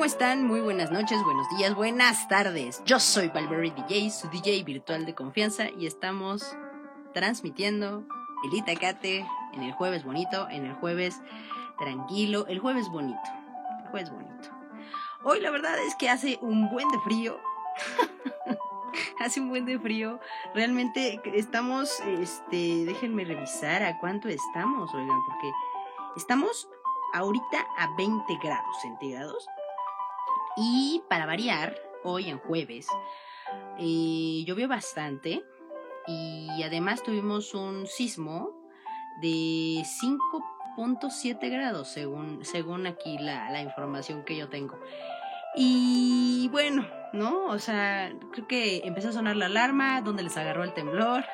¿Cómo están? Muy buenas noches, buenos días, buenas tardes. Yo soy Valverde DJ, su DJ virtual de confianza y estamos transmitiendo el Itacate en el jueves bonito, en el jueves tranquilo, el jueves bonito, el jueves bonito. Hoy la verdad es que hace un buen de frío. hace un buen de frío. Realmente estamos, este, déjenme revisar a cuánto estamos, oigan, porque estamos ahorita a 20 grados centígrados. Y para variar, hoy en jueves, eh, llovió bastante y además tuvimos un sismo de 5.7 grados según, según aquí la, la información que yo tengo. Y bueno, ¿no? O sea, creo que empezó a sonar la alarma, donde les agarró el temblor.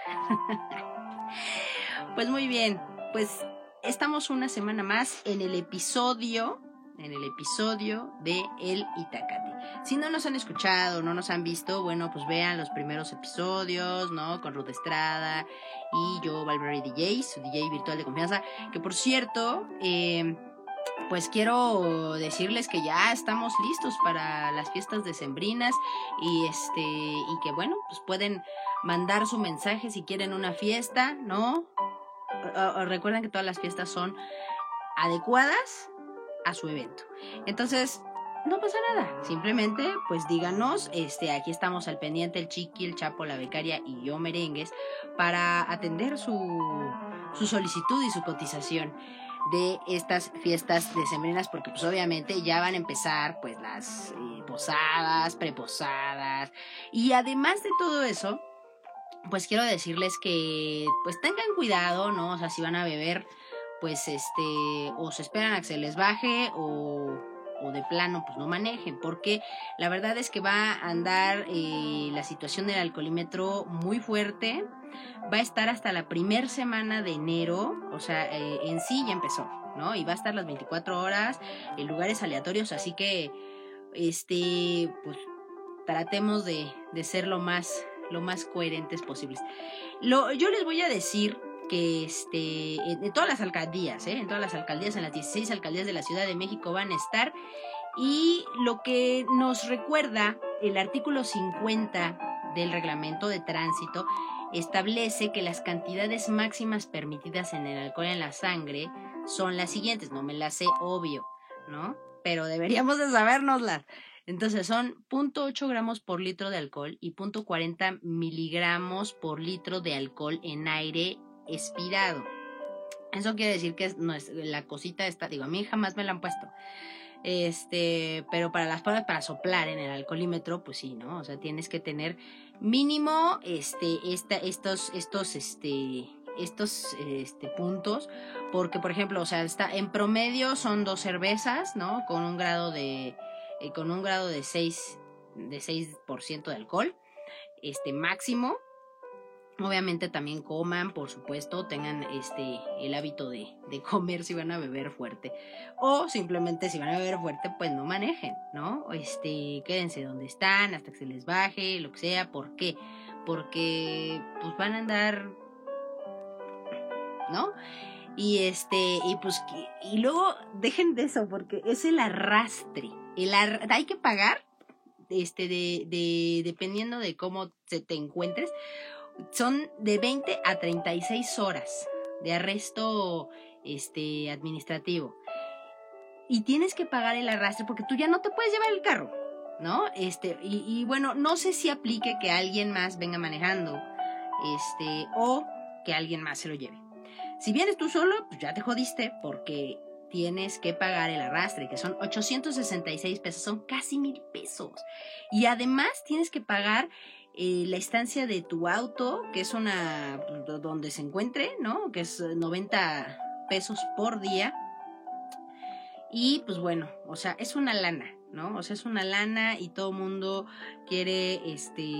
pues muy bien, pues estamos una semana más en el episodio, en el episodio de El Itacate. Si no nos han escuchado, no nos han visto, bueno, pues vean los primeros episodios, ¿no? Con Ruth Estrada y yo, Valverde DJ, su DJ virtual de confianza, que por cierto, eh, pues quiero decirles que ya estamos listos para las fiestas decembrinas y este y que bueno, pues pueden mandar su mensaje si quieren una fiesta, ¿no? recuerden que todas las fiestas son adecuadas a su evento. Entonces, no pasa nada. Simplemente, pues díganos, este, aquí estamos al pendiente, el Chiqui, el Chapo, la becaria y yo merengues, para atender su, su solicitud y su cotización de estas fiestas decembrinas porque pues obviamente ya van a empezar pues las eh, posadas, preposadas y además de todo eso pues quiero decirles que pues tengan cuidado, ¿no? O sea, si van a beber, pues este, o se esperan a que se les baje o, o de plano pues no manejen, porque la verdad es que va a andar eh, la situación del alcoholímetro muy fuerte, va a estar hasta la primera semana de enero, o sea, eh, en sí ya empezó, ¿no? Y va a estar las 24 horas en lugares aleatorios, así que, este, pues tratemos de, de ser lo más lo más coherentes posibles. Lo, yo les voy a decir que este, en, todas las alcaldías, ¿eh? en todas las alcaldías, en las 16 alcaldías de la Ciudad de México van a estar. Y lo que nos recuerda el artículo 50 del reglamento de tránsito establece que las cantidades máximas permitidas en el alcohol en la sangre son las siguientes. No me las sé, obvio, ¿no? Pero deberíamos de sabérnoslas. Entonces son 0.8 gramos por litro de alcohol y 0.40 miligramos por litro de alcohol en aire expirado. Eso quiere decir que no es, la cosita está, digo, a mí jamás me la han puesto. Este, pero para las pruebas para soplar en el alcoholímetro, pues sí, ¿no? O sea, tienes que tener mínimo este, esta, estos, estos, este, estos este, puntos, porque por ejemplo, o sea, está en promedio son dos cervezas, ¿no? Con un grado de, eh, con un grado de 6, de 6% de alcohol, este máximo. Obviamente también coman, por supuesto, tengan este el hábito de, de, comer si van a beber fuerte. O simplemente si van a beber fuerte, pues no manejen, ¿no? Este, quédense donde están hasta que se les baje, lo que sea. ¿Por qué? Porque pues van a andar, ¿no? Y este, y pues, y luego dejen de eso, porque es el arrastre el hay que pagar, este, de, de, dependiendo de cómo se te encuentres, son de 20 a 36 horas de arresto este, administrativo. Y tienes que pagar el arrastre porque tú ya no te puedes llevar el carro, ¿no? Este, y, bueno, no sé si aplique que alguien más venga manejando, este, o que alguien más se lo lleve. Si vienes tú solo, pues ya te jodiste porque tienes que pagar el arrastre, que son 866 pesos, son casi mil pesos. Y además tienes que pagar eh, la estancia de tu auto, que es una donde se encuentre, ¿no? Que es 90 pesos por día. Y pues bueno, o sea, es una lana, ¿no? O sea, es una lana y todo mundo quiere este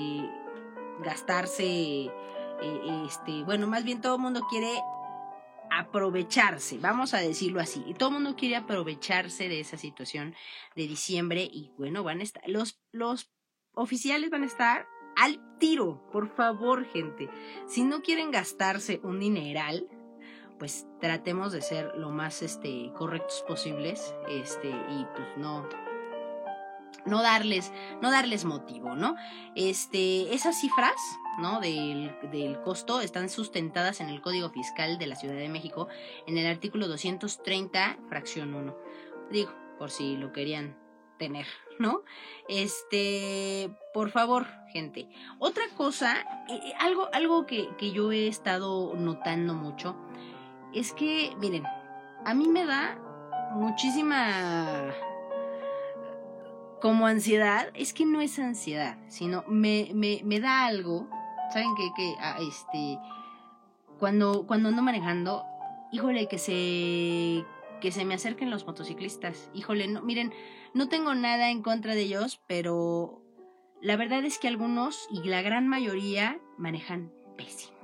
gastarse eh, este, bueno, más bien todo mundo quiere aprovecharse, vamos a decirlo así. Y todo el mundo quiere aprovecharse de esa situación de diciembre y bueno, van a estar, los, los oficiales van a estar al tiro, por favor, gente. Si no quieren gastarse un dineral, pues tratemos de ser lo más este correctos posibles, este y pues no no darles, no darles motivo, ¿no? Este, esas cifras, ¿no? Del, del, costo están sustentadas en el Código Fiscal de la Ciudad de México, en el artículo 230, fracción 1. Digo, por si lo querían tener, ¿no? Este, por favor, gente. Otra cosa, eh, algo, algo que, que yo he estado notando mucho, es que, miren, a mí me da muchísima como ansiedad, es que no es ansiedad, sino me, me, me da algo, ¿saben qué? Que ah, este, cuando, cuando ando manejando, híjole, que se, que se me acerquen los motociclistas, híjole, no, miren, no tengo nada en contra de ellos, pero la verdad es que algunos y la gran mayoría manejan pésimo.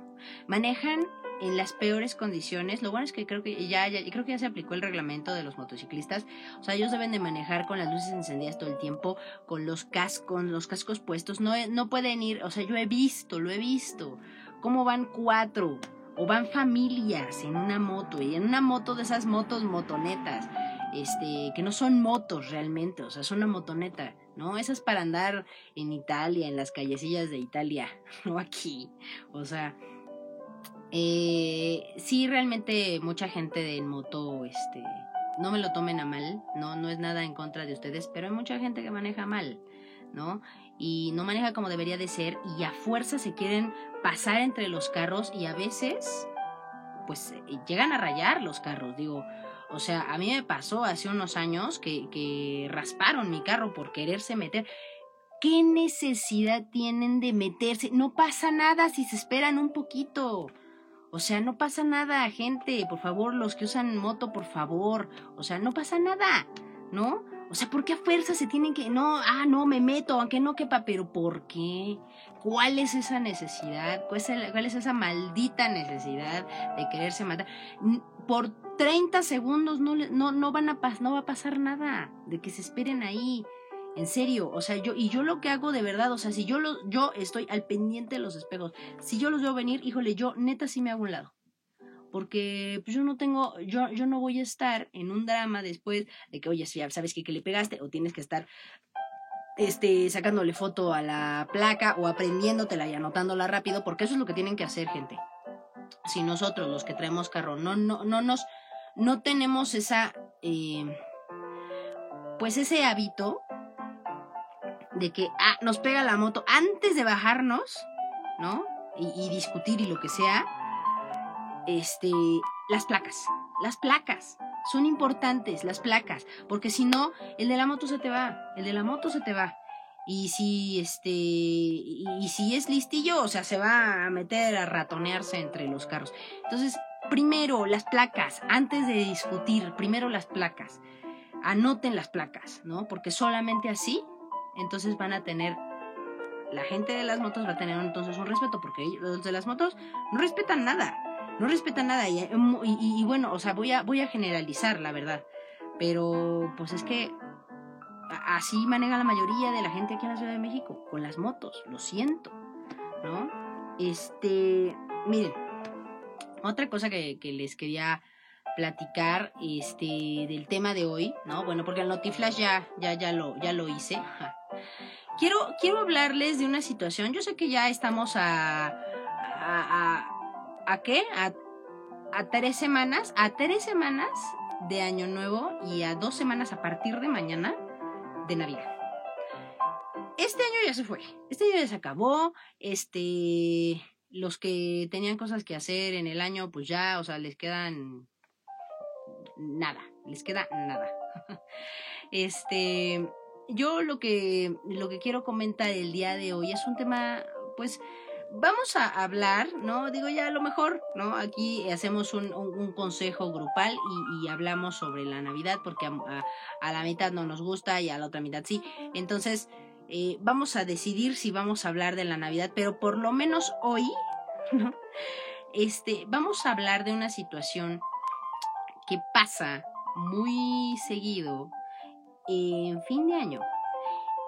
Manejan en las peores condiciones. Lo bueno es que creo que ya, ya, creo que ya se aplicó el reglamento de los motociclistas. O sea, ellos deben de manejar con las luces encendidas todo el tiempo, con los cascos, los cascos puestos. No, no pueden ir, o sea, yo he visto, lo he visto, cómo van cuatro o van familias en una moto y en una moto de esas motos motonetas. Este, que no son motos realmente, o sea, son una motoneta, ¿no? Esas para andar en Italia, en las callecillas de Italia, no aquí. O sea, eh, sí, realmente mucha gente de moto, este, no me lo tomen a mal, no, no es nada en contra de ustedes, pero hay mucha gente que maneja mal, ¿no? Y no maneja como debería de ser y a fuerza se quieren pasar entre los carros y a veces, pues, eh, llegan a rayar los carros, digo. O sea, a mí me pasó hace unos años que, que rasparon mi carro por quererse meter. ¿Qué necesidad tienen de meterse? No pasa nada si se esperan un poquito. O sea, no pasa nada, gente. Por favor, los que usan moto, por favor. O sea, no pasa nada, ¿no? O sea, ¿por qué a fuerza se tienen que.? No, ah, no, me meto, aunque no quepa, pero ¿por qué? ¿Cuál es esa necesidad? ¿Cuál es, esa maldita necesidad de quererse matar? Por 30 segundos no, no, no, van a no va a pasar nada. De que se esperen ahí. En serio, o sea, yo, y yo lo que hago de verdad, o sea, si yo lo, yo estoy al pendiente de los espejos, si yo los veo venir, híjole, yo neta sí me hago un lado. Porque pues yo no tengo, yo, yo no voy a estar en un drama después de que, oye, si ya sabes que, le pegaste, o tienes que estar este, sacándole foto a la placa o aprendiéndotela y anotándola rápido, porque eso es lo que tienen que hacer, gente. Si nosotros, los que traemos carro, no, no, no nos, no tenemos esa, eh, pues ese hábito de que ah, nos pega la moto antes de bajarnos, ¿no? Y, discutir y lo que sea, este, las placas, las placas. Son importantes las placas, porque si no, el de la moto se te va, el de la moto se te va. Y si este y, si es listillo, o sea, se va a meter a ratonearse entre los carros. Entonces, primero las placas, antes de discutir, primero las placas. Anoten las placas, ¿no? Porque solamente así entonces van a tener la gente de las motos va a tener entonces un respeto porque los de las motos no respetan nada no respetan nada y, y, bueno o sea voy a voy a generalizar la verdad pero pues es que así maneja la mayoría de la gente aquí en la Ciudad de México con las motos lo siento no este miren otra cosa que, que les quería platicar este del tema de hoy, ¿no? Bueno, porque el Notiflash ya ya ya lo ya lo hice. Quiero quiero hablarles de una situación. Yo sé que ya estamos a, a qué? A, tres semanas, a tres semanas de Año Nuevo y a dos semanas a partir de mañana de Navidad. Este año ya se fue, este año ya se acabó, este, los que tenían cosas que hacer en el año, pues ya, o sea, les quedan nada, les queda nada. Este, yo lo que, lo que quiero comentar el día de hoy es un tema, pues, vamos a hablar, ¿no? Digo ya a lo mejor, ¿no? Aquí hacemos un, consejo grupal y, hablamos sobre la Navidad porque a, a, la mitad no nos gusta y a la otra mitad sí. Entonces, eh, vamos a decidir si vamos a hablar de la Navidad, pero por lo menos hoy, ¿no? Este, vamos a hablar de una situación que pasa muy seguido en fin de año.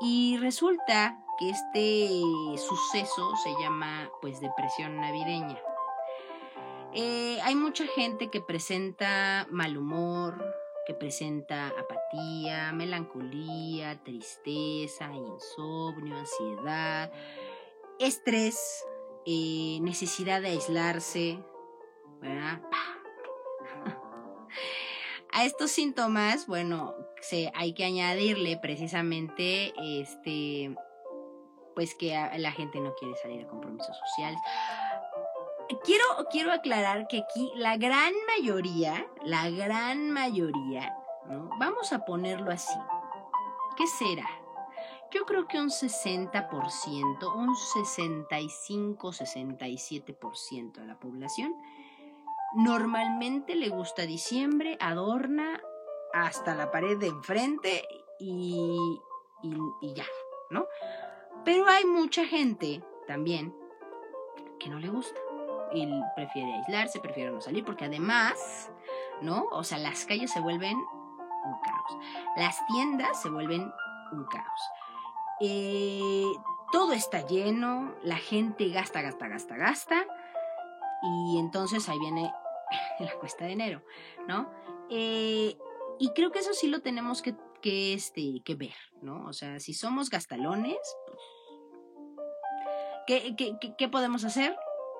Y resulta que este suceso se llama pues depresión navideña. Eh, hay mucha gente que presenta mal humor, que presenta apatía, melancolía, tristeza, insomnio, ansiedad, estrés, eh, necesidad de aislarse. A estos síntomas, bueno, se, hay que añadirle precisamente este pues que la gente no quiere salir a compromisos sociales. Quiero, quiero aclarar que aquí la gran mayoría, la gran mayoría, ¿no? Vamos a ponerlo así. ¿Qué será? Yo creo que un 60%, un 65-67% de la población normalmente le gusta diciembre, adorna hasta la pared de enfrente y, y, ya, ¿no? Pero hay mucha gente también que no le gusta y prefiere aislarse, prefiere no salir, porque además, ¿no? O sea, las calles se vuelven un caos, las tiendas se vuelven un caos. Eh, todo está lleno, la gente gasta, gasta, gasta, gasta, y entonces ahí viene la cuesta de enero, ¿no? Eh, y creo que eso sí lo tenemos que, que, este, que ver, ¿no? O sea, si somos gastalones, pues, ¿qué, qué, podemos hacer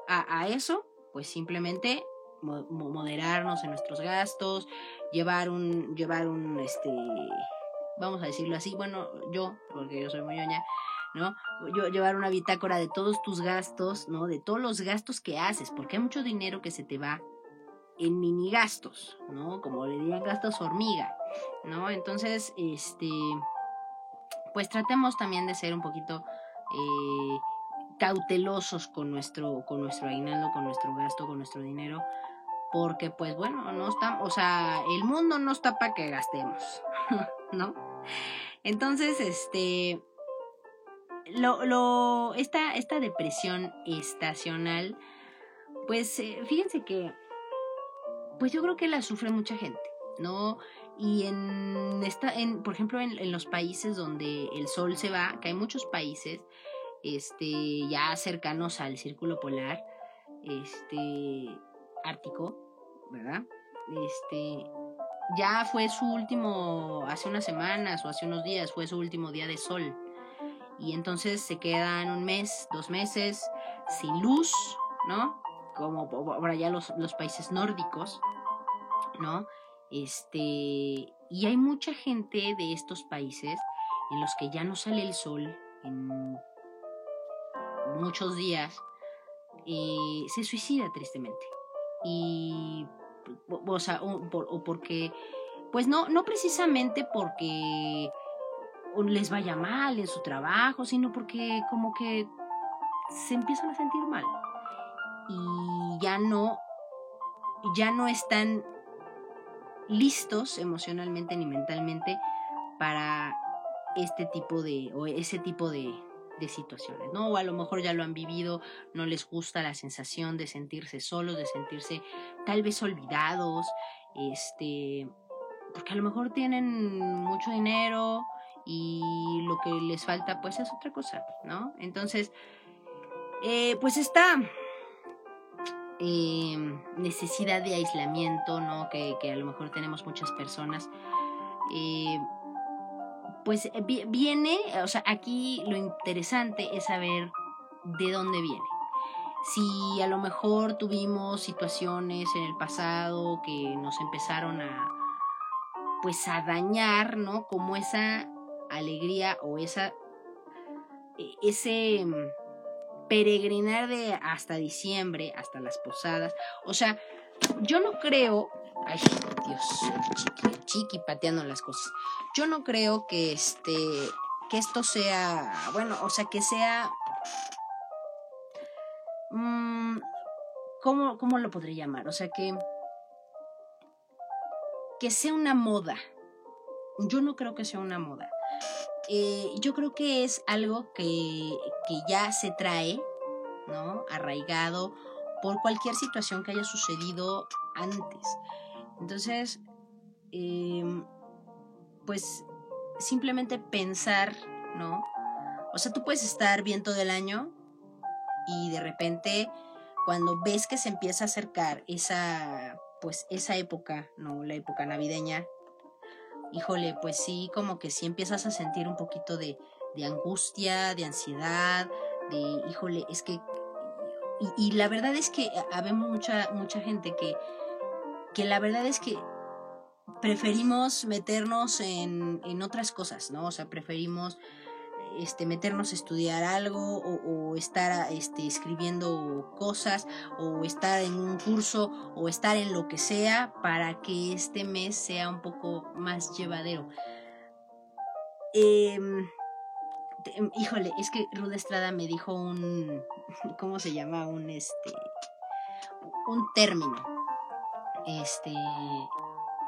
a, a, eso? Pues simplemente moderarnos en nuestros gastos, llevar un, llevar un, este, vamos a decirlo así, bueno, yo, porque yo soy muy ñoña, ¿no? Yo, llevar una bitácora de todos tus gastos, ¿no? De todos los gastos que haces, porque hay mucho dinero que se te va en mini gastos, ¿no? Como le dirían gastos hormiga, ¿no? Entonces, este, pues tratemos también de ser un poquito eh, cautelosos con nuestro, con nuestro con nuestro gasto, con nuestro dinero, porque pues bueno, no está, o sea, el mundo no está para que gastemos, ¿no? Entonces, este, lo, lo, esta, esta depresión estacional, pues eh, fíjense que pues yo creo que la sufre mucha gente, ¿no? Y en esta, en, por ejemplo, en, los países donde el sol se va, que hay muchos países, este, ya cercanos al círculo polar, este, ártico, ¿verdad? Este, ya fue su último, hace unas semanas o hace unos días, fue su último día de sol. Y entonces se quedan un mes, dos meses, sin luz, ¿no? como por allá los, los países nórdicos, ¿no? Este, y hay mucha gente de estos países en los que ya no sale el sol muchos días, eh, se suicida tristemente. Y, o, sea, o, porque, pues no, no precisamente porque les vaya mal en su trabajo, sino porque como que se empiezan a sentir mal y ya no, ya no están listos emocionalmente ni mentalmente para este tipo de, o ese tipo de, de situaciones, ¿no? O a lo mejor ya lo han vivido, no les gusta la sensación de sentirse solos, de sentirse tal vez olvidados, este, porque a lo mejor tienen mucho dinero y lo que les falta pues es otra cosa, ¿no? Entonces, eh, pues está, Em, necesidad de aislamiento, ¿no? Que, a lo mejor tenemos muchas personas. Eh, pues eh, viene, o sea, aquí lo interesante es saber de dónde viene. Si a lo mejor tuvimos situaciones en el pasado que nos empezaron a, pues a dañar, ¿no? Como esa alegría o esa, e, ese peregrinar de hasta diciembre, hasta las posadas. O sea, yo no creo. Ay, Dios, chiqui, chiqui pateando las cosas. Yo no creo que este. que esto sea. Bueno, o sea, que sea. Mmm, ¿cómo, ¿Cómo lo podría llamar? O sea, que. que sea una moda. Yo no creo que sea una moda. Eh, yo creo que es algo que, ya se trae, ¿no? Arraigado por cualquier situación que haya sucedido antes. Entonces, em, pues simplemente pensar, ¿no? O sea, tú puedes estar bien todo el año y de repente cuando ves que se empieza a acercar esa, pues esa época, ¿no? La época navideña, híjole, pues sí, como que sí empiezas a sentir un poquito de, de angustia, de ansiedad, de, híjole, es que... Y, y la verdad es que habemos mucha, mucha gente que, que la verdad es que preferimos meternos en, en otras cosas, ¿no? O sea, preferimos este, meternos a estudiar algo o, estar este, escribiendo cosas o estar en un curso o estar en lo que sea para que este mes sea un poco más llevadero. Em, híjole, es que Ruda Estrada me dijo un, ¿cómo se llama? Un, este, un término. Este,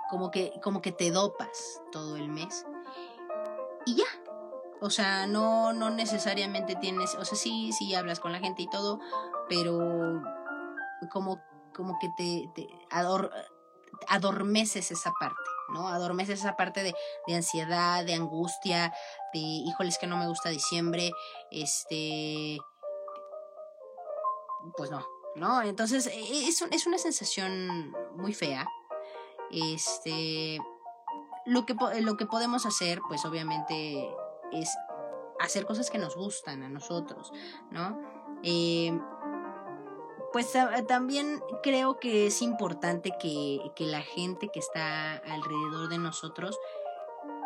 como que, como que te dopas todo el mes. Y ya, o sea, no, no necesariamente tienes, o sea, sí, sí hablas con la gente y todo, pero como, como que te, te adormeces esa parte, ¿no? Adormeces esa parte de, de ansiedad, de angustia, de, híjoles que no me gusta diciembre, este, pues no, ¿no? Entonces e, es, es una sensación muy fea. Este, lo que, lo que podemos hacer, pues obviamente es hacer cosas que nos gustan a nosotros, ¿no? Eh, pues también creo que es importante que, la gente que está alrededor de nosotros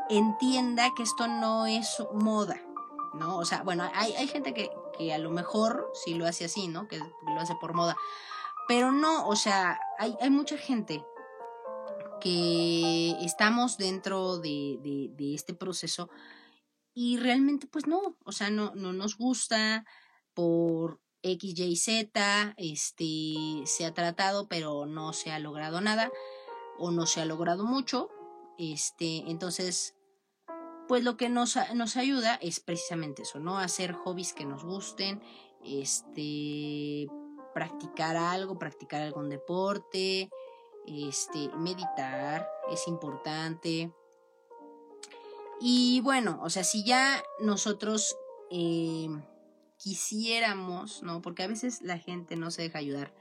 entienda que esto no es moda, ¿no? O sea, bueno, hay, hay gente que, a lo mejor sí lo hace así, ¿no? Que lo hace por moda. Pero no, o sea, hay, hay mucha gente que estamos dentro de, de este proceso y realmente pues no, o sea, no, no nos gusta por X, Y, Z, este, se ha tratado pero no se ha logrado nada o no se ha logrado mucho, este, entonces pues lo que nos, nos ayuda es precisamente eso, ¿no? Hacer hobbies que nos gusten, este, practicar algo, practicar algún deporte, este, meditar es importante, y bueno, o sea, si ya nosotros eh, quisiéramos, ¿no? Porque a veces la gente no se deja ayudar.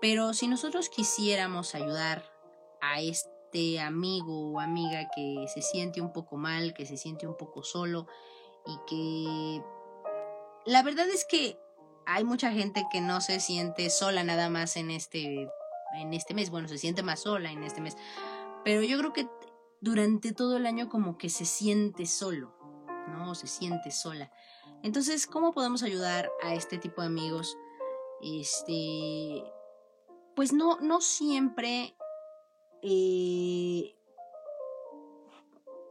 Pero si nosotros quisiéramos ayudar a amigo o amiga que se siente un poco mal, que se siente un poco solo y que la verdad es que hay mucha gente que no se siente sola nada más en este en este mes, bueno, se siente más sola en este mes. Pero yo creo que durante todo el año como que se siente solo, ¿no? Se siente sola. Entonces, ¿cómo podemos ayudar a este tipo de amigos? Este, pues no, no siempre, eh,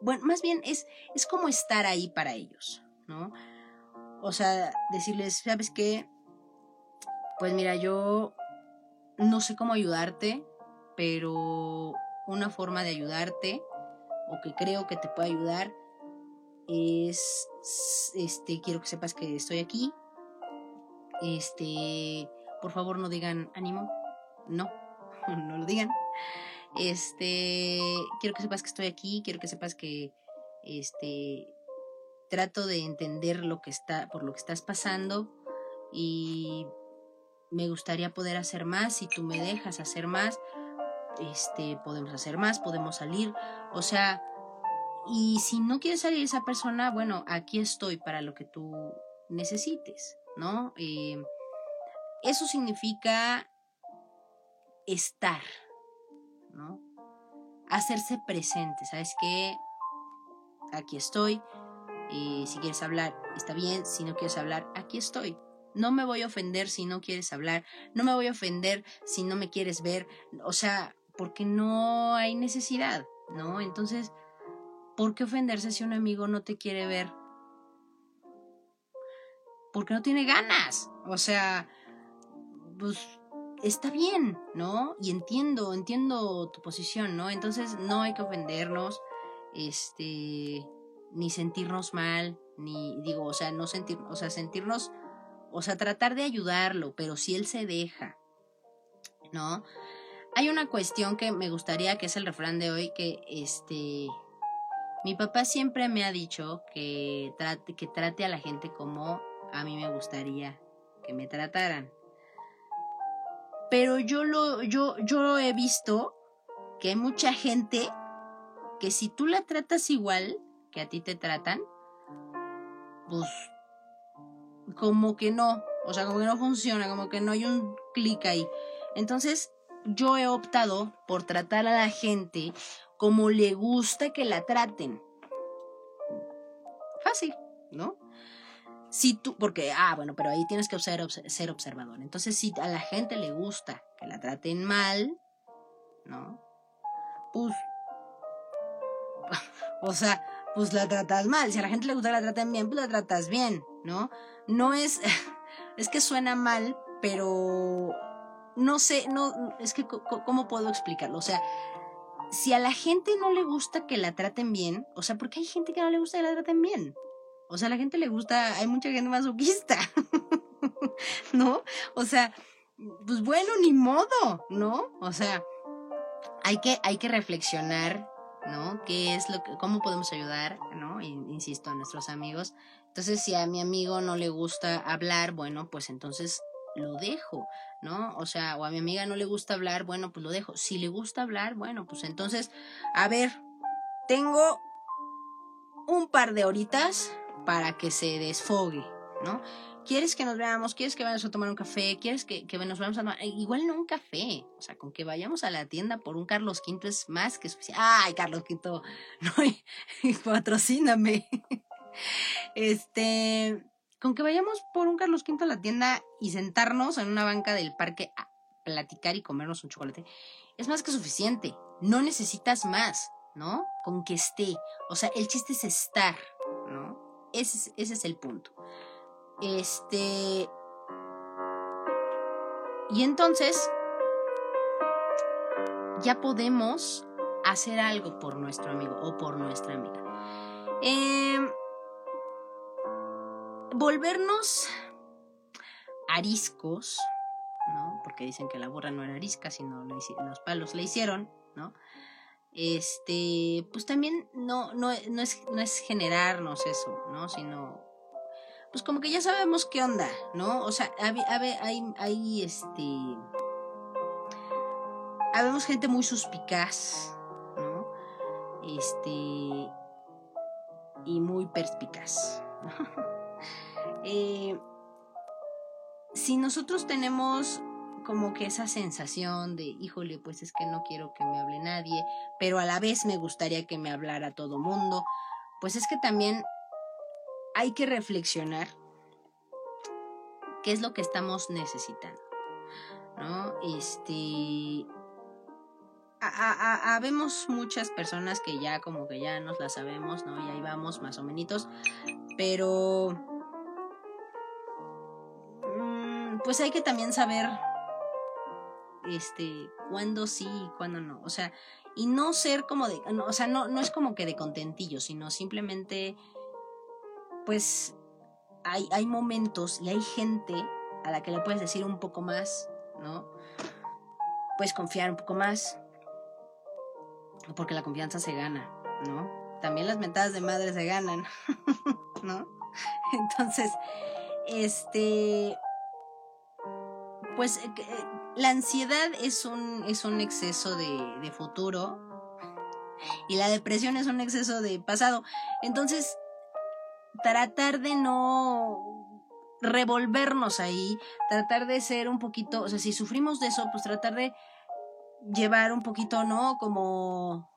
bueno, más bien es, es como estar ahí para ellos, ¿no? O sea, decirles, ¿sabes qué? Pues mira, yo no sé cómo ayudarte, pero una forma de ayudarte o que creo que te puede ayudar es este quiero que sepas que estoy aquí este por favor no digan ánimo no no lo digan este quiero que sepas que estoy aquí quiero que sepas que este trato de entender lo que está por lo que estás pasando y me gustaría poder hacer más si tú me dejas hacer más este, podemos hacer más, podemos salir, o sea, y si no quieres salir esa persona, bueno, aquí estoy para lo que tú necesites, ¿no? Eh, eso significa estar, ¿no? Hacerse presente, ¿sabes qué? Aquí estoy. y si quieres hablar, está bien. Si no quieres hablar, aquí estoy. No me voy a ofender si no quieres hablar. No me voy a ofender si no me quieres ver. O sea, porque no hay necesidad, ¿no? Entonces, ¿por qué ofenderse si un amigo no te quiere ver? Porque no tiene ganas. O sea, pues está bien, ¿no? Y entiendo, entiendo tu posición, ¿no? Entonces no hay que ofendernos, este, ni sentirnos mal, ni digo, o sea, no sentir, o sea, sentirnos, o sea, tratar de ayudarlo, pero si él se deja, ¿no? Hay una cuestión que me gustaría, que es el refrán de hoy, que este... Mi papá siempre me ha dicho que trate, que trate a la gente como a mí me gustaría que me trataran. Pero yo lo, yo, yo he visto que hay mucha gente que si tú la tratas igual que a ti te tratan, pues como que no, o sea, como que no funciona, como que no hay un clic ahí. Entonces, yo he optado por tratar a la gente como le gusta que la traten. Fácil, ¿no? Si tú, porque, ah, bueno, pero ahí tienes que ser, ser observador. Entonces, si a la gente le gusta que la traten mal, ¿no? Pues, o sea, pues la tratas mal. Si a la gente le gusta que la traten bien, pues la tratas bien, ¿no? No es, es que suena mal, pero no sé, no, es que, ¿cómo puedo explicarlo? O sea, si a la gente no le gusta que la traten bien, o sea, porque hay gente que no le gusta que la traten bien. O sea, la gente le gusta, hay mucha gente masoquista, ¿no? O sea, pues bueno, ni modo, ¿no? O sea, hay que, hay que reflexionar, ¿no? ¿Qué es lo que, cómo podemos ayudar, ¿no? Insisto, a nuestros amigos. Entonces, si a mi amigo no le gusta hablar, bueno, pues entonces lo dejo, ¿no? O sea, o a mi amiga no le gusta hablar, bueno, pues lo dejo. Si le gusta hablar, bueno, pues entonces, a ver, tengo un par de horitas para que se desfogue, ¿no? ¿Quieres que nos veamos? ¿Quieres que vayamos a tomar un café? ¿Quieres que, que nos vayamos a tomar? Eh, igual no un café. O sea, con que vayamos a la tienda por un Carlos V es más que suficiente. ¡Ay, Carlos V! No, patrocíname. Este, con que vayamos por un Carlos V a la tienda y sentarnos en una banca del parque a platicar y comernos un chocolate, es más que suficiente. No necesitas más, ¿no? Con que esté. O sea, el chiste es estar, ¿no? Ese, ese es el punto. Este. Y entonces, ya podemos hacer algo por nuestro amigo o por nuestra amiga. Eh, volvernos ariscos, ¿no? Porque dicen que la burra no era arisca, sino los palos le hicieron, ¿no? Este, pues también no, no, no, es, no es generarnos eso, ¿no? Sino, pues como que ya sabemos qué onda, ¿no? O sea, hay, hay, hay este, habemos gente muy suspicaz, ¿no? Este, y muy perspicaz. Eh, si nosotros tenemos como que esa sensación de, híjole, pues es que no quiero que me hable nadie, pero a la vez me gustaría que me hablara todo mundo, pues es que también hay que reflexionar qué es lo que estamos necesitando, ¿no? Este, habemos muchas personas que ya como que ya nos la sabemos, ¿no? Y ahí vamos más o menos, pero pues hay que también saber este cuándo sí y cuándo no, o sea, y no ser como de, o sea, no no es como que de contentillo, sino simplemente pues hay hay momentos y hay gente a la que le puedes decir un poco más, ¿no? Puedes confiar un poco más porque la confianza se gana, ¿no? También las mentadas de madre se ganan, ¿no? Entonces, este pues eh, la ansiedad es un, es un exceso de, futuro y la depresión es un exceso de pasado. Entonces, tratar de no revolvernos ahí, tratar de ser un poquito, o sea, si sufrimos de eso, pues tratar de llevar un poquito, ¿no? Como,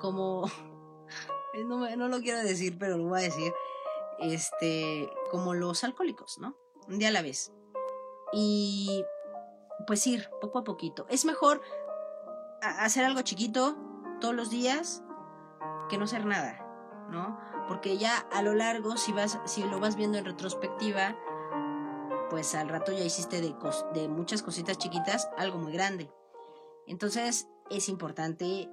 como, no, no lo quiero decir, pero lo voy a decir, este, como los alcohólicos, ¿no? Un día a la vez y pues ir poco a poquito. Es mejor hacer algo chiquito todos los días que no hacer nada, ¿no? Porque ya a lo largo, si, vas, si lo vas viendo en retrospectiva, pues al rato ya hiciste de, muchas cositas chiquitas algo muy grande. Entonces es importante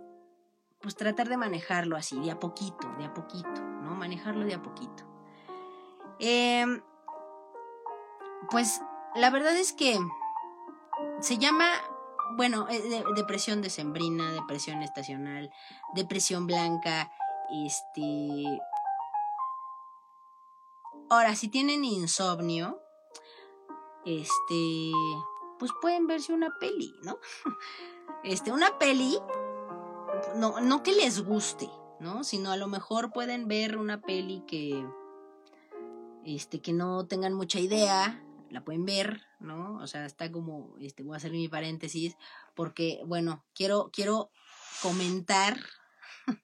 pues tratar de manejarlo así, de a poquito, de a poquito, ¿no? Manejarlo de a poquito. Em, pues la verdad es que se llama, bueno, eh, depresión decembrina, depresión estacional, depresión blanca, este... Ahora, si tienen insomnio, este, pues pueden verse una peli, ¿no? Este, una peli no, no que les guste, ¿no? Sino a lo mejor pueden ver una peli que, este, que no tengan mucha idea, la pueden ver, ¿no? O sea, está como, este, voy a hacer mi paréntesis, porque, bueno, quiero, quiero comentar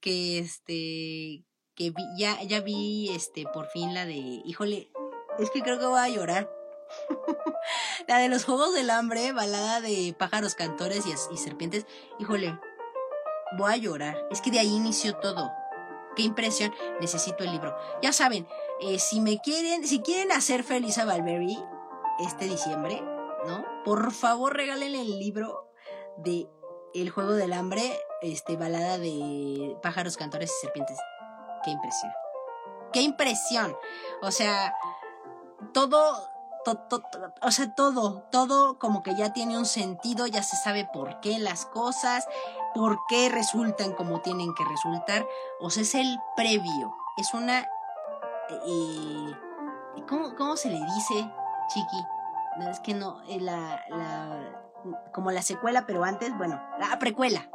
que, este, que ya, ya vi, este, por fin la de, híjole, es que creo que voy a llorar. la de los Juegos del Hambre, balada de pájaros cantores y, y serpientes, híjole, voy a llorar. Es que de ahí inició todo. Qué impresión. Necesito el libro. Ya saben, eh, si me quieren, si quieren hacer feliz a Valverde este diciembre, ¿no? Por favor, regálenle el libro de El juego del hambre, este balada de pájaros, cantores y serpientes. Qué impresión. Qué impresión. O sea, todo o sea, todo, todo como que ya tiene un sentido, ya se sabe por qué las cosas, por qué resultan como tienen que resultar. O sea, es el previo, es una... Eh, ¿cómo, se le dice, Chiqui? es que no, eh, la, la, como la secuela, pero antes, bueno, la precuela.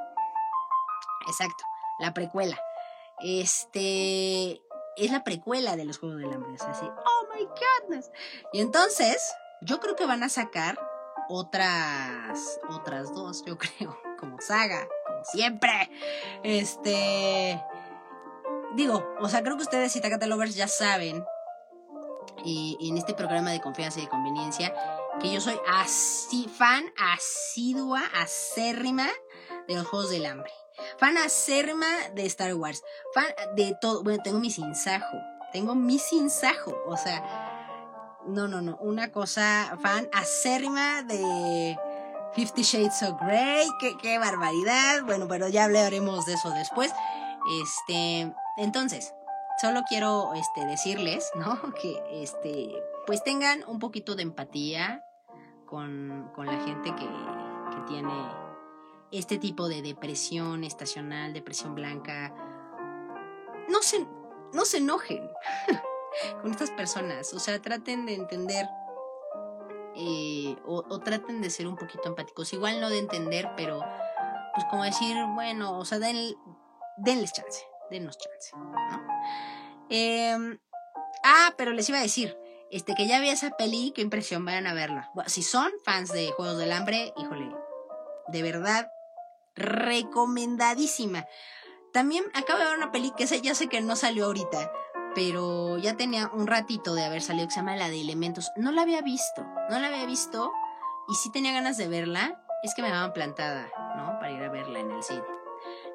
Exacto, la precuela. Este, es la precuela de los Juegos del Hambre. Es así, oh my goodness. Y entonces, yo creo que van a sacar otras, otras dos, yo creo, como saga, como siempre. Este, digo, o sea, creo que ustedes, Itacate Lovers, ya saben, y, en este programa de confianza y de conveniencia, que yo soy así, fan asidua, acérrima de los Juegos del Hambre. Fan acérrima de Star Wars. Fan de todo. Bueno, tengo mi sinsajo. Tengo mi sinsajo. O sea, no, no, no. Una cosa, fan acérrima de Fifty Shades of Grey. Qué, qué barbaridad. Bueno, pero ya hablaremos de eso después. Este, entonces, solo quiero este, decirles, ¿no? Que este, pues tengan un poquito de empatía con, con la gente que, que tiene este tipo de depresión estacional, depresión blanca, no se, no se enojen con estas personas. O sea, traten de entender eh, o, traten de ser un poquito empáticos. Igual no de entender, pero pues como decir, bueno, o sea, den, denles chance, dennos chance. Em, ah, pero les iba a decir, este, que ya vi esa peli, qué impresión, vayan a verla. si son fans de Juegos del Hambre, híjole, de verdad, recomendadísima. También acabo de ver una peli que ya sé que no salió ahorita, pero ya tenía un ratito de haber salido que se llama La de Elementos. No la había visto, no la había visto y sí tenía ganas de verla. Es que me dejaban plantada, ¿no? Para ir a verla en el cine.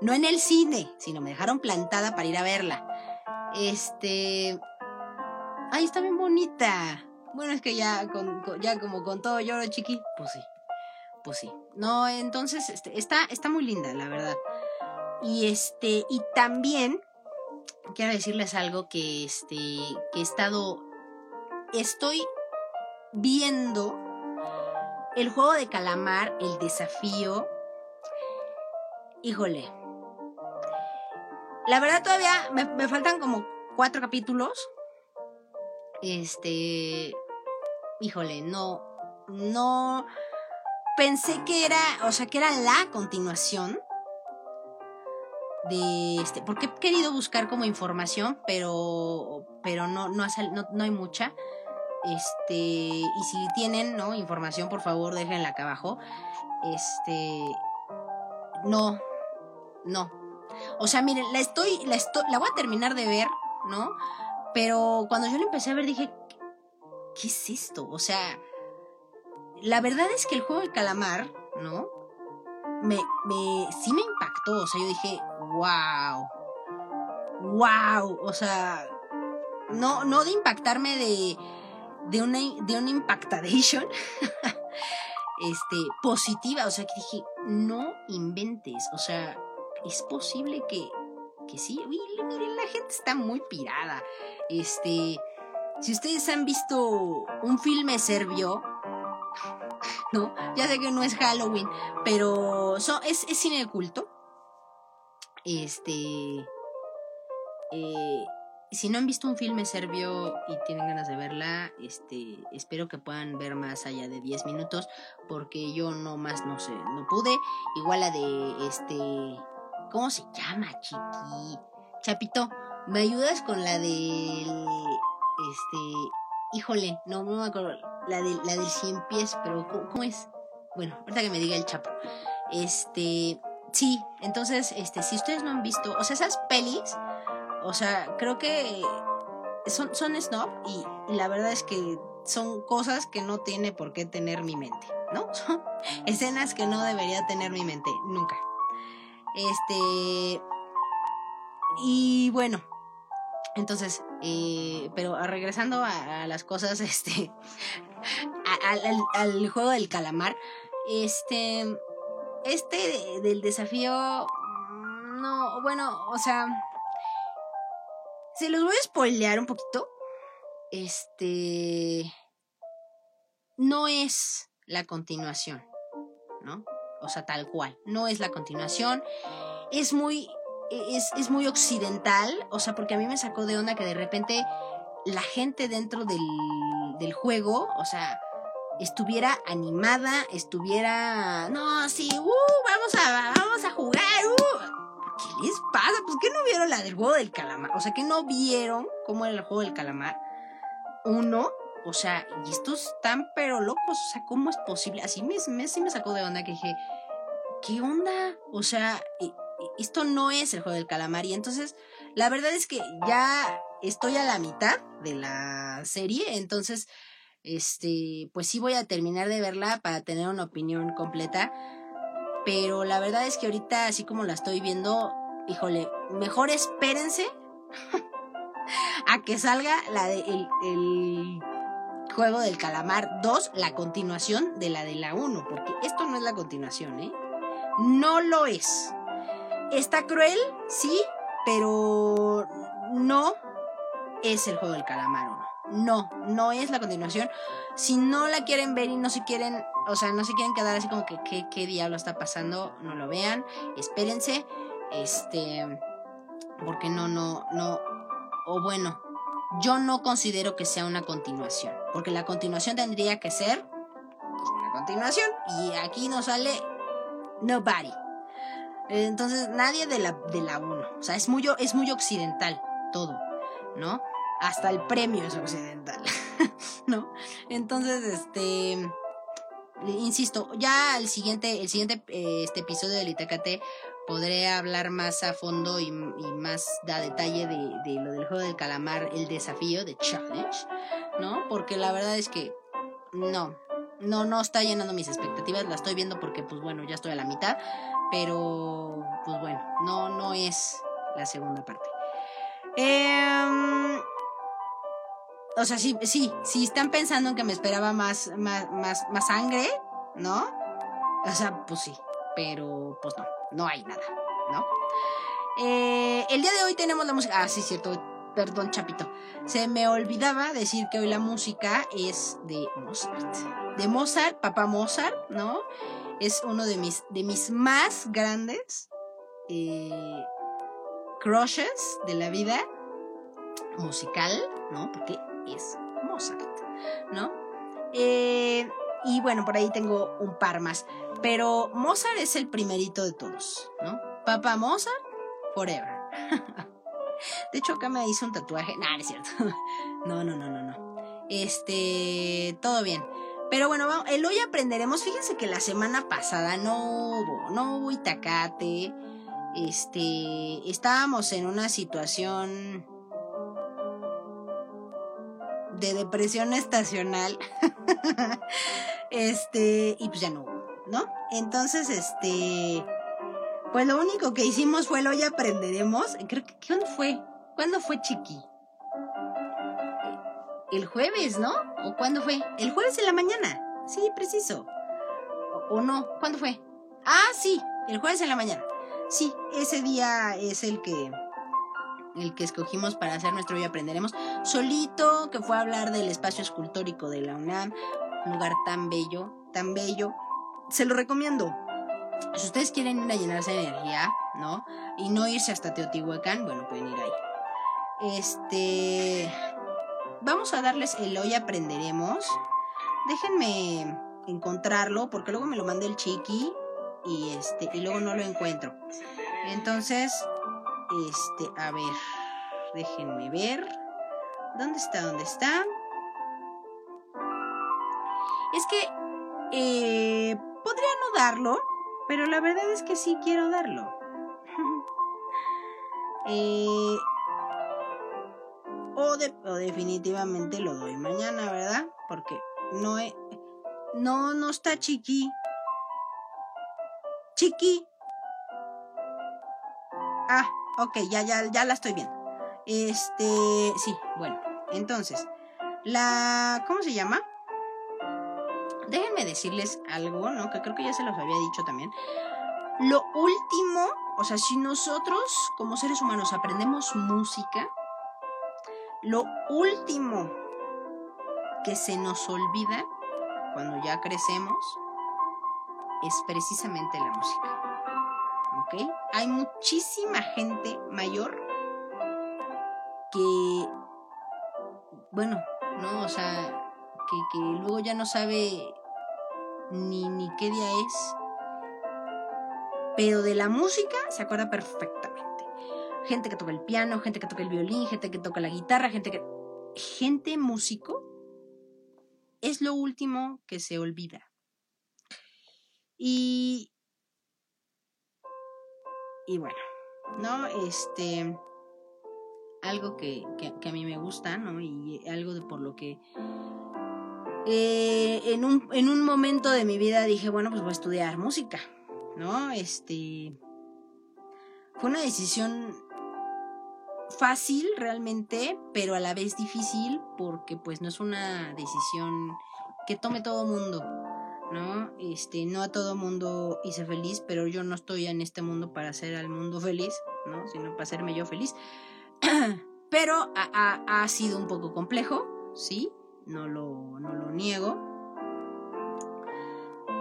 No en el cine, sino me dejaron plantada para ir a verla. Este... Ay, está bien bonita. Bueno, es que ya, con, ya como con todo lloro, chiqui, pues sí. Pues sí. No, entonces este, está, está muy linda, la verdad. Y este, y también quiero decirles algo que este, que he estado, estoy viendo el juego de calamar, el desafío. Híjole. La verdad todavía me, me faltan como cuatro capítulos. Este, híjole, no, no, pensé que era, o sea, que era la continuación de este, porque he querido buscar como información, pero, pero no, no, no, hay mucha. Este, y si tienen, ¿no? Información, por favor, déjenla acá abajo. Este, no, no. O sea, miren, la estoy, la estoy, la voy a terminar de ver, ¿no? Pero cuando yo la empecé a ver dije, ¿qué es esto? O sea, la verdad es que el juego del calamar, ¿no? Me, me, sí me impactó, o sea, yo dije, wow, wow, o sea, no, no de impactarme de, de una, de una este, positiva, o sea, que dije, no inventes, o sea, es posible que, que sí, miren, la gente está muy pirada, este, si ustedes han visto un filme serbio, ¿no? Ya sé que no es Halloween, pero es, cine culto. Este. Eh, si no han visto un filme serbio y tienen ganas de verla, este, espero que puedan ver más allá de 10 minutos, porque yo no más no sé, no pude. Igual la de este, ¿cómo se llama, chiqui? Chapito, ¿me ayudas con la del, este, híjole, no, no me acuerdo, la de la del 100 pies, pero ¿cómo, es? Bueno, ahorita que me diga el chapo. Este, sí, entonces, este, si ustedes no han visto, o sea, esas pelis o sea, creo que son, son snob y, la verdad es que son cosas que no tiene por qué tener mi mente, ¿no? Son escenas que no debería tener mi mente, nunca. Este. Y bueno, entonces, eh, pero regresando a, las cosas, este. al, juego del calamar, este. Este del desafío. No, bueno, o sea se los voy a spoilear un poquito. Este. No es la continuación, ¿no? O sea, tal cual. No es la continuación. Es muy. Es, es muy occidental. O sea, porque a mí me sacó de onda que de repente la gente dentro del, del juego, o sea, estuviera animada, estuviera. No, sí, uh, vamos a, vamos a jugar, uh ¿qué les pasa? Pues que no vieron la del juego del calamar. O sea, que no vieron cómo era el juego del calamar. Uno, o sea, y estos están pero locos. O sea, ¿cómo es posible? Así me, me, me sacó de onda que dije, ¿qué onda? O sea, esto no es el juego del calamar. Y entonces, la verdad es que ya estoy a la mitad de la serie. Entonces, este, pues sí voy a terminar de verla para tener una opinión completa. Pero la verdad es que ahorita, así como la estoy viendo, híjole, mejor espérense a que salga la de el, juego del calamar 2, la continuación de la de la 1, porque esto no es la continuación, ¿eh? No lo es. Está cruel, sí, pero no es el juego del calamar 1. No, no es la continuación. Si no la quieren ver y no se quieren, o sea, no se quieren quedar así como que qué, qué diablo está pasando, no lo vean, espérense, este, porque no, no, no, o bueno, yo no considero que sea una continuación, porque la continuación tendría que ser pues, una continuación y aquí no sale nobody. Entonces, nadie de la de la 1, o sea, es muy es muy occidental todo, ¿no? hasta el premio es occidental, ¿no? Entonces, este, insisto, ya el siguiente, el siguiente eh, este episodio del Itacate podré hablar más a fondo y, más a detalle de, lo del juego del calamar, el desafío de challenge, ¿no? Porque la verdad es que no, no, no está llenando mis expectativas, la estoy viendo porque, pues bueno, ya estoy a la mitad, pero, pues bueno, no, no es la segunda parte. Eh, o sea, sí, sí, sí están pensando en que me esperaba más, más, más, más sangre, ¿no? O sea, pues sí, pero pues no, no hay nada, ¿no? Eh, el día de hoy tenemos la música. Ah, sí, cierto. Perdón, Chapito. Se me olvidaba decir que hoy la música es de Mozart. De Mozart, papá Mozart, ¿no? Es uno de mis, de mis más grandes eh, crushes de la vida musical, ¿no? Porque es Mozart, ¿no? Eh, y bueno, por ahí tengo un par más. Pero Mozart es el primerito de todos, ¿no? Papá Mozart, forever. De hecho, acá me hizo un tatuaje. Nah, no es cierto. No, no, no, no, no. Este, todo bien. Pero bueno, el hoy aprenderemos. Fíjense que la semana pasada no hubo, no hubo Itacate. Este, estábamos en una situación de depresión estacional. este, y pues ya no hubo, ¿no? Entonces, este, pues lo único que hicimos fue lo hoy aprenderemos. Creo que, ¿cuándo fue? ¿Cuándo fue Chiqui? El jueves, ¿no? ¿O cuándo fue? El jueves en la mañana. Sí, preciso. ¿O, no? ¿Cuándo fue? Ah, sí, el jueves en la mañana. Sí, ese día es el que el que escogimos para hacer nuestro Hoy Aprenderemos, solito, que fue a hablar del espacio escultórico de la UNAM, un lugar tan bello, tan bello. Se lo recomiendo. Si ustedes quieren ir a llenarse de energía, ¿no? Y no irse hasta Teotihuacán, bueno, pueden ir ahí. este, vamos a darles el hoy aprenderemos. Déjenme encontrarlo porque luego me lo mandé el chiqui y este y luego no lo encuentro. Entonces, este, a ver, déjenme ver. ¿Dónde está? ¿Dónde está? Es que eh, podría no darlo, pero la verdad es que sí quiero darlo. eh, o, definitivamente lo doy mañana, ¿verdad? Porque no no, no está Chiqui. Chiqui. Ah, ok, ya, ya, ya la estoy viendo. Este, sí, bueno, entonces, la, ¿cómo se llama? Déjenme decirles algo, ¿no? Que creo que ya se los había dicho también. Lo último, o sea, si nosotros como seres humanos aprendemos música, lo último que se nos olvida cuando ya crecemos es precisamente la música. ¿Ok? Hay muchísima gente mayor que, bueno, no, o sea, que, que luego ya no sabe ni, ni qué día es, pero de la música se acuerda perfectamente. Gente que toca el piano, gente que toca el violín, gente que toca la guitarra, gente que... Gente músico es lo último que se olvida. Y... Y bueno, ¿no? Este... Algo que, que, a mí me gusta, ¿no? Y algo de por lo que... Eh, en, un, en un momento de mi vida dije, bueno, pues voy a estudiar música, ¿no? Este... Fue una decisión fácil realmente, pero a la vez difícil porque pues no es una decisión que tome todo mundo, ¿no? Este, no a todo mundo hice feliz, pero yo no estoy en este mundo para hacer al mundo feliz, ¿no? Sino para hacerme yo feliz. pero ha, ha, sido un poco complejo, sí, no lo, no lo niego.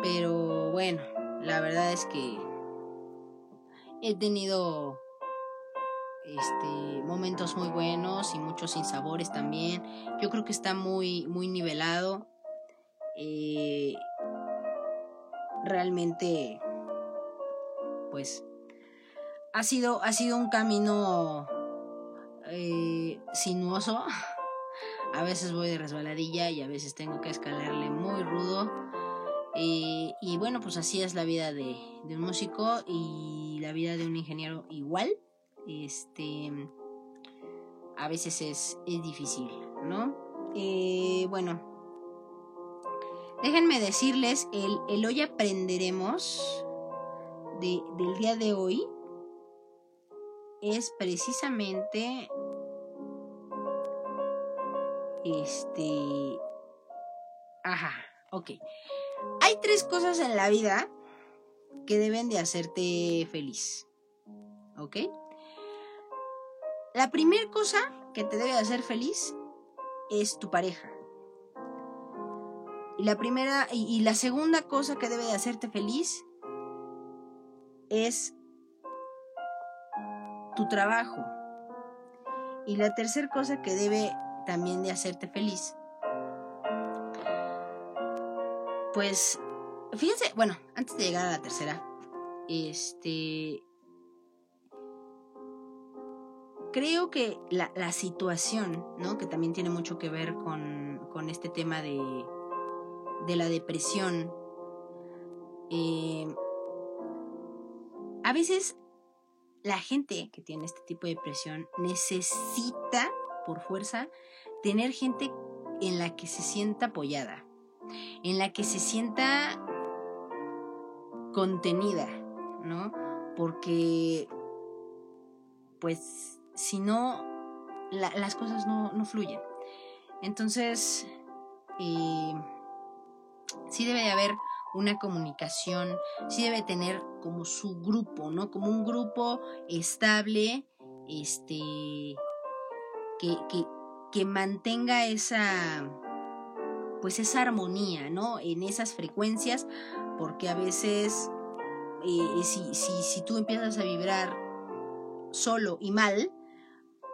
Pero bueno, la verdad es que he tenido este, momentos muy buenos y muchos sinsabores también. Yo creo que está muy, muy nivelado. Eh, realmente, pues, ha sido, ha sido un camino eh, sinuoso. A veces voy de resbaladilla y a veces tengo que escalarle muy rudo. Eh, y bueno, pues así es la vida de, un músico y la vida de un ingeniero igual este, a veces es, es difícil, ¿no? Eh, bueno, déjenme decirles, el, el hoy aprenderemos de, del día de hoy es precisamente este ajá ok hay tres cosas en la vida que deben de hacerte feliz ok la primera cosa que te debe hacer feliz es tu pareja. Y la primera y, la segunda cosa que debe de hacerte feliz es tu trabajo. Y la tercera cosa que debe también de hacerte feliz. Pues fíjense, bueno, antes de llegar a la tercera, este creo que la, situación, ¿no? Que también tiene mucho que ver con, este tema de, de la depresión. Eh, a veces la gente que tiene este tipo de depresión necesita, por fuerza, tener gente en la que se sienta apoyada, en la que se sienta contenida, ¿no? Porque, pues, si no, las cosas no, fluyen. Entonces, eh, sí debe de haber una comunicación, sí debe tener como su grupo, ¿no? Como un grupo estable, este, que, que, mantenga esa, pues esa armonía, ¿no? En esas frecuencias, porque a veces, eh, si, si, si tú empiezas a vibrar solo y mal,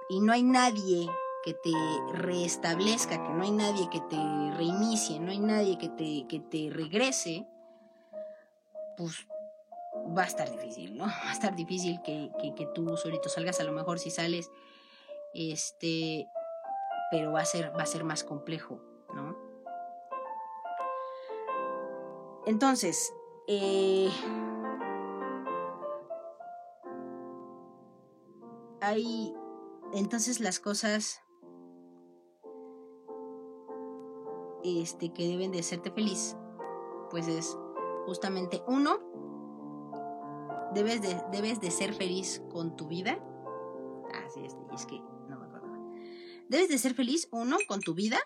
y no hay nadie que te restablezca, que no hay nadie que te reinicie, no hay nadie que te, que te regrese, pues va a estar difícil, ¿no? Va a estar difícil que, que, tú solito salgas, a lo mejor si sales, este, pero va a ser, va a ser más complejo, ¿no? Entonces, eh, hay, entonces las cosas este, que deben de hacerte feliz, pues es justamente uno, debes de, debes de ser feliz con tu vida. Ah, sí, este, es que. Debes de ser feliz, uno, con tu vida.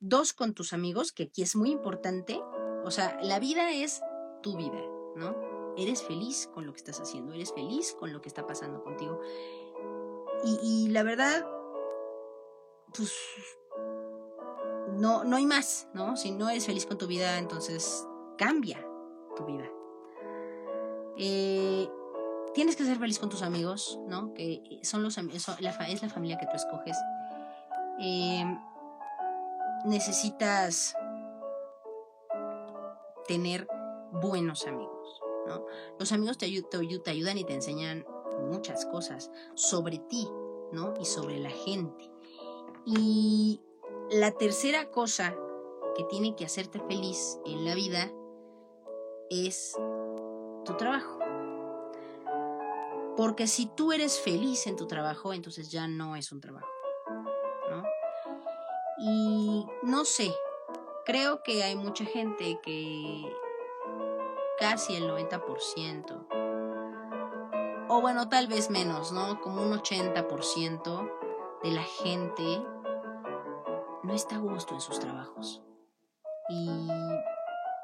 Dos, con tus amigos, que aquí es muy importante. O sea, la vida es tu vida, ¿no? Eres feliz con lo que estás haciendo, eres feliz con lo que está pasando contigo. Y, la verdad, pues no, no hay más, ¿no? Si no eres feliz con tu vida, entonces cambia tu vida. Eh, tienes que ser feliz con tus amigos, ¿no? Que son los amigos, es la familia que tú escoges. Eh, necesitas tener buenos amigos, ¿no? Los amigos te, te ayudan y te enseñan muchas cosas sobre ti, ¿no? Y sobre la gente. Y la tercera cosa que tiene que hacerte feliz en la vida es tu trabajo. Porque si tú eres feliz en tu trabajo, entonces ya no es un trabajo. ¿no? Y no sé, creo que hay mucha gente que casi el 90%, o bueno, tal vez menos, ¿no? Como un 80% de la gente no está a gusto en sus trabajos. Y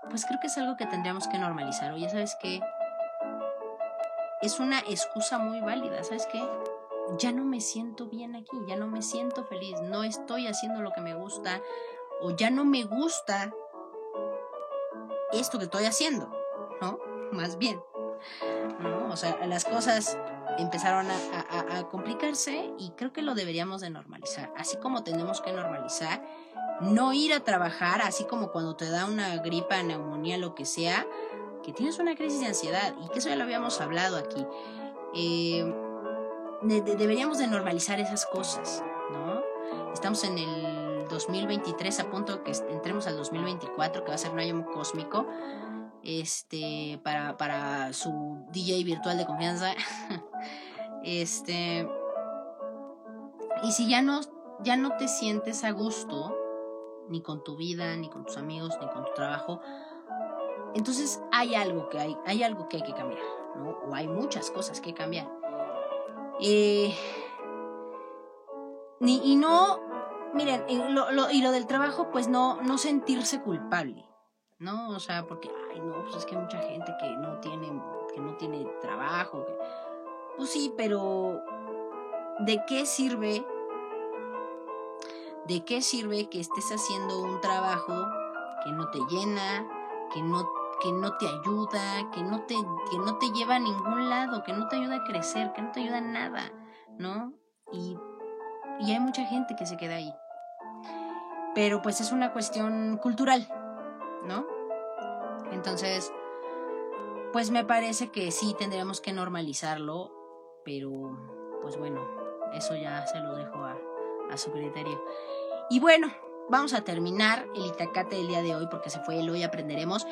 pues creo que es algo que tendríamos que normalizar. Oye, ¿sabes qué? Es una excusa muy válida, ¿sabes qué? Ya no me siento bien aquí, ya no me siento feliz, no estoy haciendo lo que me gusta o ya no me gusta esto que estoy haciendo, ¿no? Más bien, ¿no? O sea, las cosas empezaron a, complicarse y creo que lo deberíamos de normalizar. Así como tenemos que normalizar no ir a trabajar, así como cuando te da una gripa, neumonía, lo que sea, que tienes una crisis de ansiedad y que eso ya lo habíamos hablado aquí. Eh, deberíamos de normalizar esas cosas, ¿no? Estamos en el 2023, a punto que entremos al 2024, que va a ser un año cósmico este, para, para su DJ virtual de confianza. este, y si ya no, ya no te sientes a gusto, ni con tu vida, ni con tus amigos, ni con tu trabajo, entonces hay algo que hay, hay algo que hay que cambiar, ¿no? O hay muchas cosas que cambiar. Eh, ni, y no, miren, lo, lo, y lo del trabajo, pues no, no sentirse culpable. ¿no? O sea, porque, ay, no, pues es que hay mucha gente que no tiene, que no tiene trabajo. Pues sí, pero ¿de qué sirve? ¿De qué sirve que estés haciendo un trabajo que no te llena, que no, que no te ayuda, que no te, que no te lleva a ningún lado, que no te ayuda a crecer, que no te ayuda a nada, ¿no? Y, y hay mucha gente que se queda ahí. Pero pues es una cuestión cultural, ¿no? Entonces, pues me parece que sí tendríamos que normalizarlo, pero pues bueno, eso ya se lo dejo a, su criterio. Y bueno, vamos a terminar el Itacate del día de hoy porque se fue el hoy aprenderemos.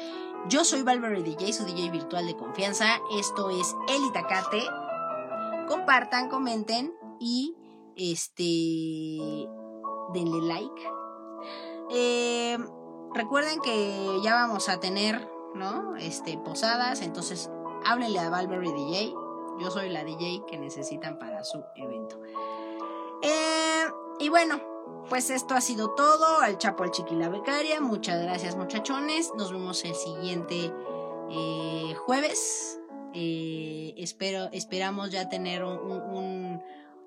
Yo soy Valverde DJ, su DJ virtual de confianza. Esto es el Itacate. Compartan, comenten y este denle like. Eh, Recuerden que ya vamos a tener, ¿no? Este, posadas, entonces háblenle a Valberry DJ. Yo soy la DJ que necesitan para su evento. Eh, y bueno, pues esto ha sido todo. Al Chapo, al Chiqui la Becaria. Muchas gracias, muchachones. Nos vemos el siguiente eh, jueves. Eh, espero, esperamos ya tener un,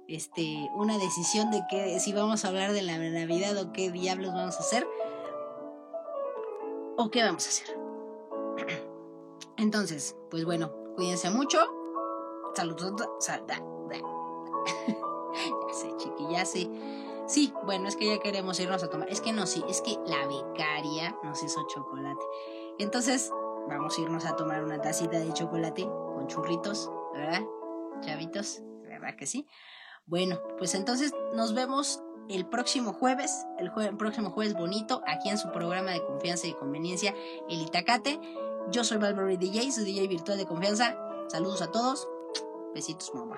este, una decisión de que si vamos a hablar de la Navidad o qué diablos vamos a hacer. ¿O qué vamos a hacer? Entonces, pues bueno, cuídense mucho. Saludos. Sal, Ya sé, chiqui, ya sé. Sí, bueno, es que ya queremos irnos a tomar. Es que no, sí, es que la becaria nos hizo chocolate. Entonces, vamos a irnos a tomar una tacita de chocolate con churritos, ¿verdad? Chavitos, ¿verdad que sí? Bueno, pues entonces nos vemos el próximo jueves, el, próximo jueves bonito, aquí en su programa de confianza y conveniencia, El Itacate. Yo soy Valverde DJ, su DJ virtual de confianza. Saludos a todos. Besitos, mamá.